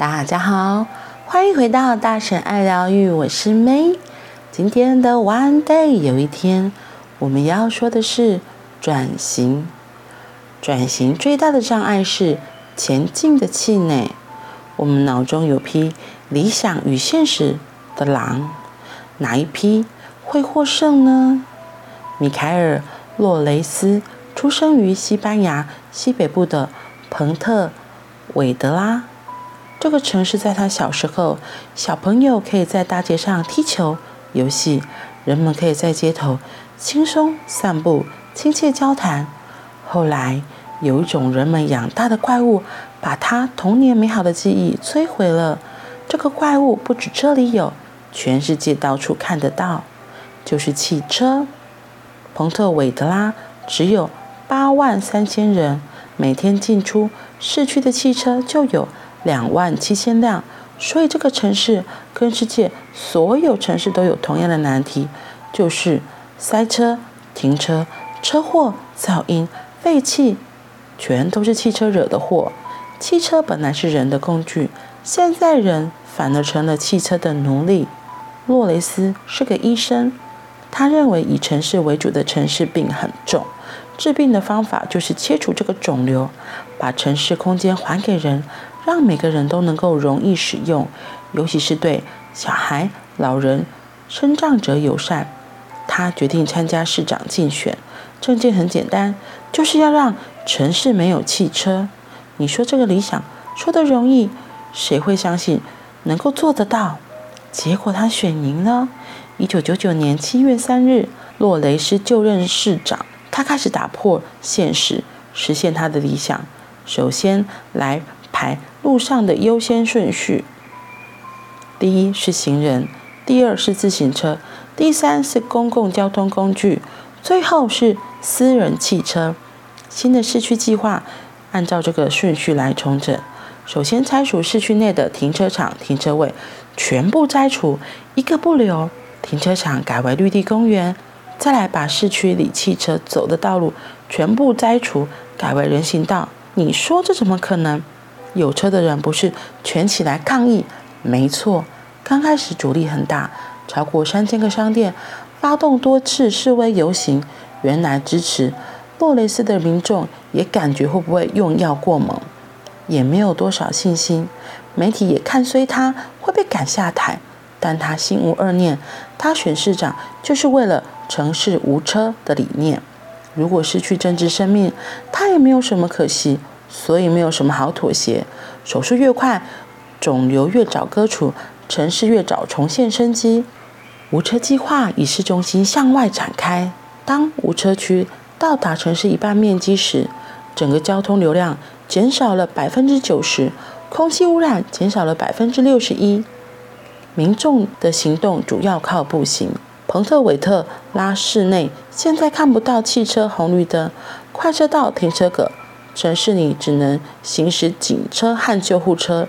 大家好，欢迎回到大神爱疗愈，我是 May。今天的 One Day 有一天，我们要说的是转型。转型最大的障碍是前进的气馁。我们脑中有匹理想与现实的狼，哪一匹会获胜呢？米凯尔·洛雷斯出生于西班牙西北部的彭特韦德拉。这个城市在他小时候，小朋友可以在大街上踢球、游戏，人们可以在街头轻松散步、亲切交谈。后来，有一种人们养大的怪物，把他童年美好的记忆摧毁了。这个怪物不止这里有，全世界到处看得到，就是汽车。彭特韦德拉只有八万三千人，每天进出市区的汽车就有。两万七千辆，所以这个城市跟世界所有城市都有同样的难题，就是塞车、停车、车祸、噪音、废气，全都是汽车惹的祸。汽车本来是人的工具，现在人反而成了汽车的奴隶。洛雷斯是个医生，他认为以城市为主的城市病很重，治病的方法就是切除这个肿瘤，把城市空间还给人。让每个人都能够容易使用，尤其是对小孩、老人、身障者友善。他决定参加市长竞选，政见很简单，就是要让城市没有汽车。你说这个理想说得容易，谁会相信能够做得到？结果他选赢了。一九九九年七月三日，洛雷斯就任市长，他开始打破现实，实现他的理想。首先来排。路上的优先顺序：第一是行人，第二是自行车，第三是公共交通工具，最后是私人汽车。新的市区计划按照这个顺序来重整。首先拆除市区内的停车场停车位，全部拆除，一个不留。停车场改为绿地公园。再来把市区里汽车走的道路全部摘除，改为人行道。你说这怎么可能？有车的人不是全起来抗议？没错，刚开始阻力很大，超过三千个商店发动多次示威游行。原来支持洛雷斯的民众也感觉会不会用药过猛，也没有多少信心。媒体也看衰他会被赶下台，但他心无二念，他选市长就是为了城市无车的理念。如果失去政治生命，他也没有什么可惜。所以没有什么好妥协，手术越快，肿瘤越早割除，城市越早重现生机。无车计划以市中心向外展开。当无车区到达城市一半面积时，整个交通流量减少了百分之九十，空气污染减少了百分之六十一。民众的行动主要靠步行。彭特韦特拉市内现在看不到汽车红绿灯，快车道停车格。城市里只能行驶警车和救护车。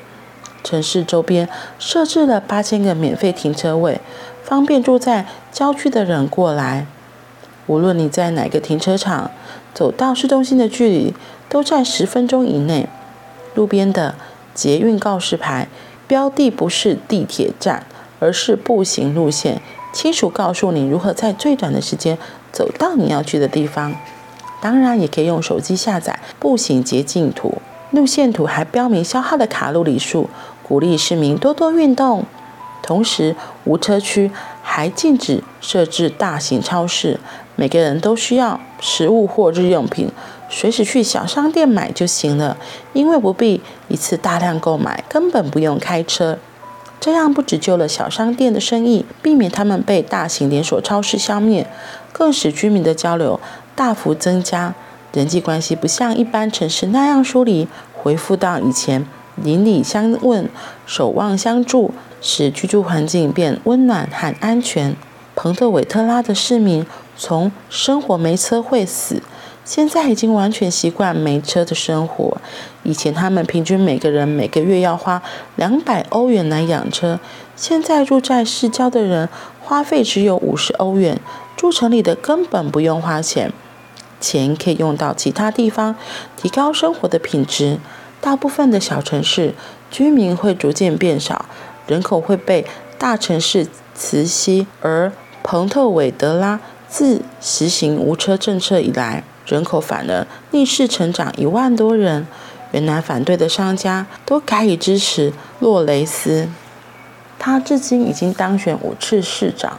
城市周边设置了八千个免费停车位，方便住在郊区的人过来。无论你在哪个停车场，走到市中心的距离都在十分钟以内。路边的捷运告示牌标的不是地铁站，而是步行路线，清楚告诉你如何在最短的时间走到你要去的地方。当然，也可以用手机下载步行捷径图，路线图还标明消耗的卡路里数，鼓励市民多多运动。同时，无车区还禁止设置大型超市，每个人都需要食物或日用品，随时去小商店买就行了，因为不必一次大量购买，根本不用开车。这样不只救了小商店的生意，避免他们被大型连锁超市消灭，更使居民的交流大幅增加，人际关系不像一般城市那样疏离，恢复到以前邻里相问、守望相助，使居住环境变温暖和安全。彭特韦特拉的市民从生活没车会死，现在已经完全习惯没车的生活。以前他们平均每个人每个月要花两百欧元来养车，现在住在市郊的人花费只有五十欧元，住城里的根本不用花钱。钱可以用到其他地方，提高生活的品质。大部分的小城市居民会逐渐变少，人口会被大城市磁吸。而彭特韦德拉自实行无车政策以来，人口反而逆势成长一万多人。原来反对的商家都改以支持洛雷斯，他至今已经当选五次市长。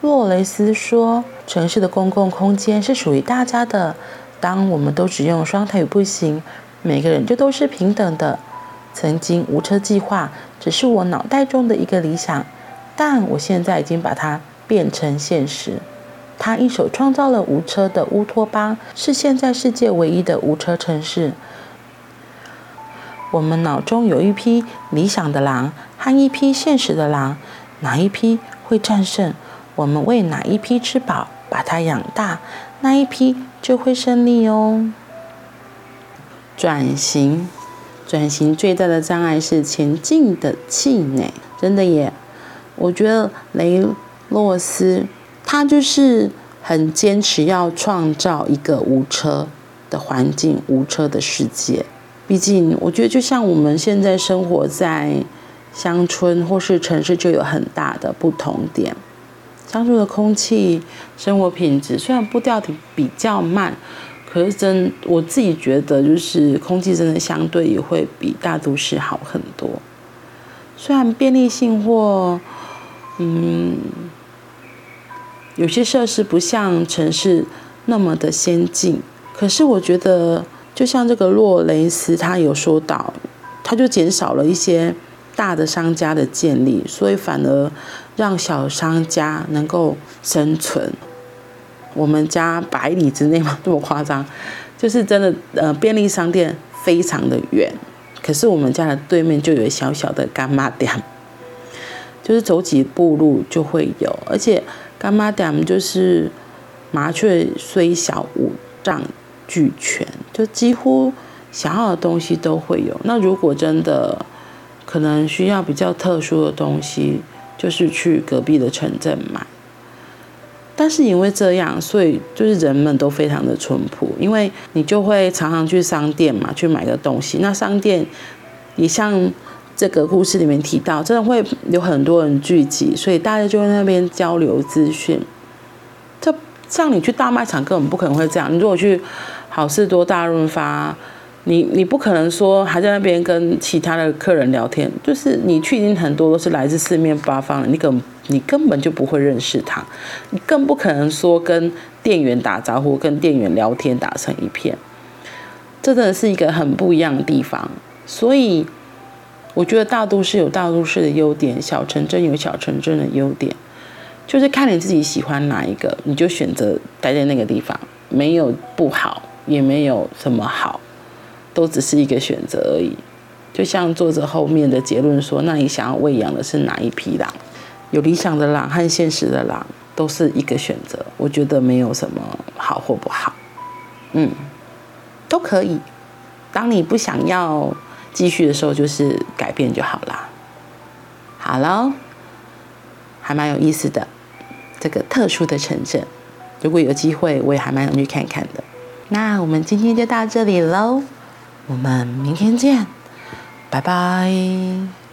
洛雷斯说：“城市的公共空间是属于大家的。当我们都只用双腿步行，每个人就都是平等的。曾经无车计划只是我脑袋中的一个理想，但我现在已经把它变成现实。他一手创造了无车的乌托邦，是现在世界唯一的无车城市。”我们脑中有一批理想的狼和一批现实的狼，哪一批会战胜？我们为哪一批吃饱，把它养大，那一批就会胜利哦。转型，转型最大的障碍是前进的气馁，真的耶。我觉得雷诺斯他就是很坚持要创造一个无车的环境，无车的世界。毕竟，我觉得就像我们现在生活在乡村或是城市，就有很大的不同点。乡村的空气、生活品质虽然步调比较慢，可是真我自己觉得，就是空气真的相对也会比大都市好很多。虽然便利性或嗯有些设施不像城市那么的先进，可是我觉得。就像这个洛雷斯，他有说到，他就减少了一些大的商家的建立，所以反而让小商家能够生存。我们家百里之内嘛，这么夸张，就是真的，呃，便利商店非常的远，可是我们家的对面就有小小的干妈店，就是走几步路就会有，而且干妈点就是麻雀虽小，五脏俱全，就几乎想要的东西都会有。那如果真的可能需要比较特殊的东西，就是去隔壁的城镇买。但是因为这样，所以就是人们都非常的淳朴，因为你就会常常去商店嘛，去买个东西。那商店也像这个故事里面提到，真的会有很多人聚集，所以大家就在那边交流资讯。这像你去大卖场根本不可能会这样。你如果去好事多、大润发，你你不可能说还在那边跟其他的客人聊天，就是你去已经很多都是来自四面八方的，你根你根本就不会认识他，你更不可能说跟店员打招呼、跟店员聊天打成一片，这真的是一个很不一样的地方。所以我觉得大都市有大都市的优点，小城镇有小城镇的优点，就是看你自己喜欢哪一个，你就选择待在那个地方，没有不好。也没有什么好，都只是一个选择而已。就像作者后面的结论说：“那你想要喂养的是哪一匹狼？有理想的狼和现实的狼都是一个选择。我觉得没有什么好或不好，嗯，都可以。当你不想要继续的时候，就是改变就好啦。好喽，还蛮有意思的这个特殊的城镇，如果有机会，我也还蛮想去看看的。”那我们今天就到这里喽，我们明天见，拜拜。